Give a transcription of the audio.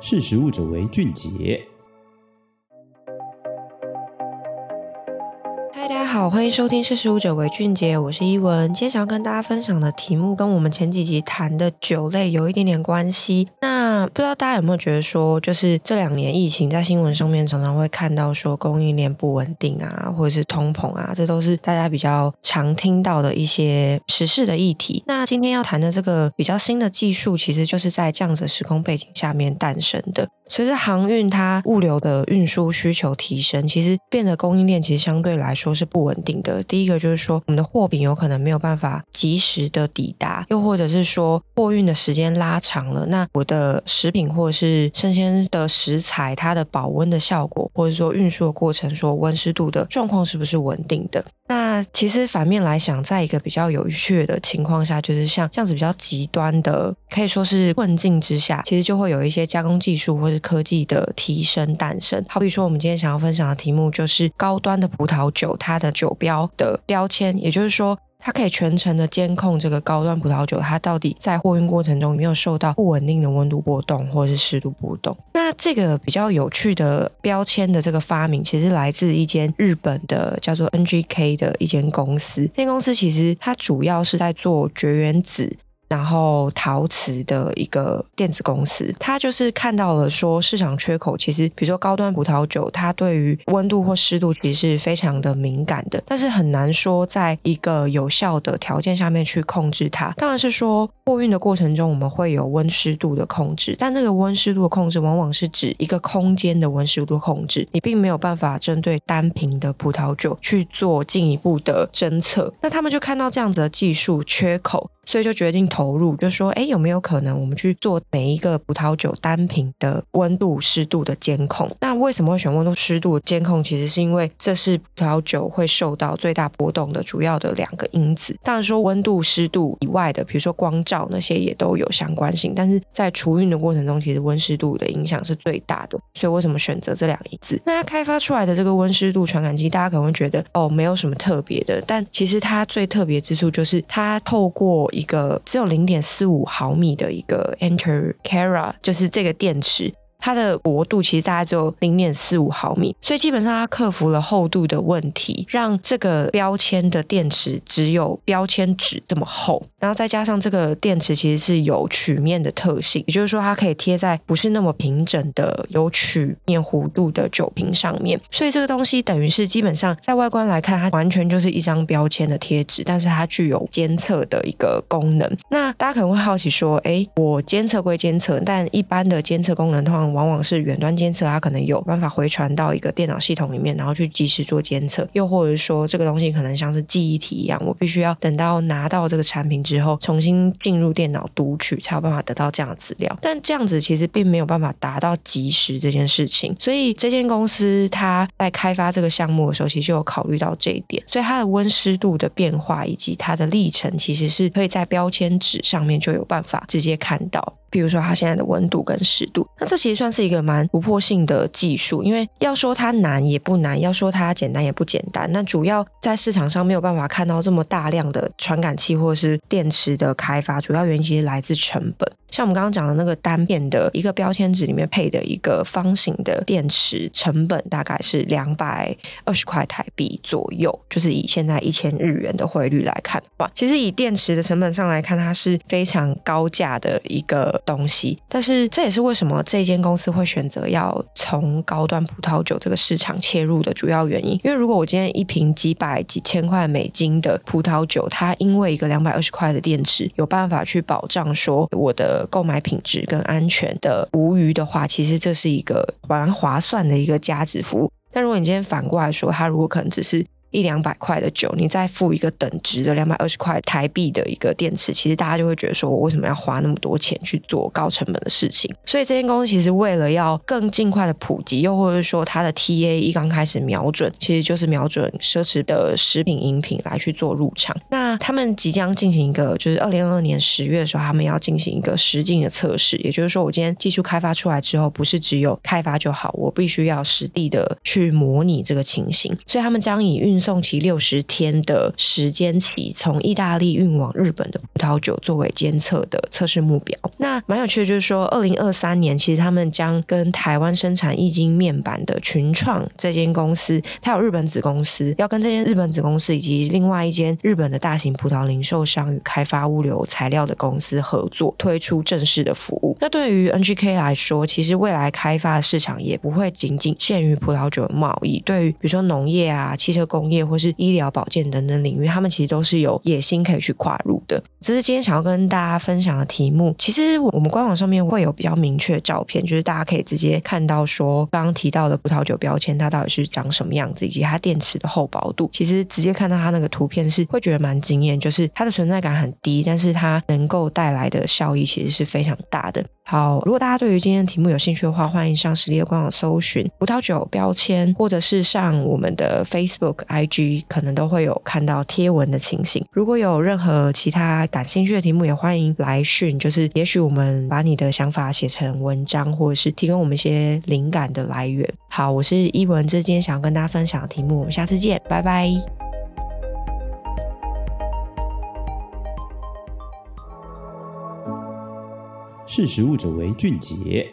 识时务者为俊杰。嗨，大家好，欢迎收听《识时务者为俊杰》，我是依文。今天想要跟大家分享的题目，跟我们前几集谈的酒类有一点点关系。那不知道大家有没有觉得说，就是这两年疫情在新闻上面常常会看到说供应链不稳定啊，或者是通膨啊，这都是大家比较常听到的一些时事的议题。那今天要谈的这个比较新的技术，其实就是在这样子的时空背景下面诞生的。随着航运它物流的运输需求提升，其实变得供应链其实相对来说是不稳定的。第一个就是说，我们的货品有可能没有办法及时的抵达，又或者是说货运的时间拉长了，那我的食品或者是生鲜的食材，它的保温的效果，或者说运输的过程，说温湿度的状况是不是稳定的？那其实反面来想，在一个比较有趣的情况下，就是像这样子比较极端的，可以说是困境之下，其实就会有一些加工技术或者科技的提升诞生。好比说，我们今天想要分享的题目就是高端的葡萄酒，它的酒标的标签，也就是说。它可以全程的监控这个高端葡萄酒，它到底在货运过程中有没有受到不稳定的温度波动或者是湿度波动。那这个比较有趣的标签的这个发明，其实来自一间日本的叫做 NGK 的一间公司。这间公司其实它主要是在做绝缘子。然后陶瓷的一个电子公司，他就是看到了说市场缺口，其实比如说高端葡萄酒，它对于温度或湿度其实是非常的敏感的，但是很难说在一个有效的条件下面去控制它。当然是说货运的过程中我们会有温湿度的控制，但那个温湿度的控制往往是指一个空间的温湿度控制，你并没有办法针对单瓶的葡萄酒去做进一步的侦测。那他们就看到这样子的技术缺口。所以就决定投入，就说，哎，有没有可能我们去做每一个葡萄酒单品的温度、湿度的监控？那为什么会选温度、湿度的监控？其实是因为这是葡萄酒会受到最大波动的主要的两个因子。当然说温度、湿度以外的，比如说光照那些也都有相关性，但是在储运的过程中，其实温湿度的影响是最大的。所以为什么选择这两个因子？那它开发出来的这个温湿度传感器，大家可能会觉得哦，没有什么特别的，但其实它最特别之处就是它透过一个只有零点四五毫米的一个 Enter Kara，就是这个电池。它的薄度其实大概只有零点四五毫米，所以基本上它克服了厚度的问题，让这个标签的电池只有标签纸这么厚，然后再加上这个电池其实是有曲面的特性，也就是说它可以贴在不是那么平整的有曲面弧度的酒瓶上面，所以这个东西等于是基本上在外观来看，它完全就是一张标签的贴纸，但是它具有监测的一个功能。那大家可能会好奇说，哎，我监测归监测，但一般的监测功能的往往是远端监测，它可能有办法回传到一个电脑系统里面，然后去及时做监测。又或者说，这个东西可能像是记忆体一样，我必须要等到拿到这个产品之后，重新进入电脑读取，才有办法得到这样的资料。但这样子其实并没有办法达到及时这件事情。所以这间公司它在开发这个项目的时候，其实就有考虑到这一点。所以它的温湿度的变化以及它的历程，其实是可以在标签纸上面就有办法直接看到。比如说它现在的温度跟湿度，那这其实算是一个蛮突破性的技术，因为要说它难也不难，要说它简单也不简单。那主要在市场上没有办法看到这么大量的传感器或者是电池的开发，主要原因其实来自成本。像我们刚刚讲的那个单片的一个标签纸里面配的一个方形的电池，成本大概是两百二十块台币左右，就是以现在一千日元的汇率来看的话，其实以电池的成本上来看，它是非常高价的一个东西。但是这也是为什么这间公司会选择要从高端葡萄酒这个市场切入的主要原因。因为如果我今天一瓶几百几千块美金的葡萄酒，它因为一个两百二十块的电池，有办法去保障说我的。购买品质跟安全的无虞的话，其实这是一个蛮划算的一个价值服务。但如果你今天反过来说，它如果可能只是一两百块的酒，你再付一个等值的两百二十块台币的一个电池，其实大家就会觉得说，我为什么要花那么多钱去做高成本的事情？所以这间公司其实为了要更尽快的普及，又或者说它的 TA 一刚开始瞄准，其实就是瞄准奢侈的食品饮品来去做入场。那他们即将进行一个，就是二零二二年十月的时候，他们要进行一个实境的测试。也就是说，我今天技术开发出来之后，不是只有开发就好，我必须要实地的去模拟这个情形。所以他们将以运送期六十天的时间起，从意大利运往日本的葡萄酒作为监测的测试目标。那蛮有趣的，就是说，二零二三年其实他们将跟台湾生产液晶面板的群创这间公司，它有日本子公司，要跟这间日本子公司以及另外一间日本的大型葡萄零售商与开发物流材料的公司合作，推出正式的服务。那对于 NGK 来说，其实未来开发的市场也不会仅仅限于葡萄酒的贸易，对于比如说农业啊、汽车工业或是医疗保健等等领域，他们其实都是有野心可以去跨入的。这是今天想要跟大家分享的题目。其实我们官网上面会有比较明确的照片，就是大家可以直接看到说刚刚提到的葡萄酒标签它到底是长什么样子，以及它电池的厚薄度。其实直接看到它那个图片是会觉得蛮惊艳，就是它的存在感很低，但是它能够带来的效益其实是非常大的。好，如果大家对于今天的题目有兴趣的话，欢迎上实力的官网搜寻葡萄酒标签，或者是上我们的 Facebook、IG，可能都会有看到贴文的情形。如果有任何其他感兴趣的题目，也欢迎来讯，就是也许我们把你的想法写成文章，或者是提供我们一些灵感的来源。好，我是依文，这是今天想要跟大家分享的题目，我们下次见，拜拜。识时务者为俊杰。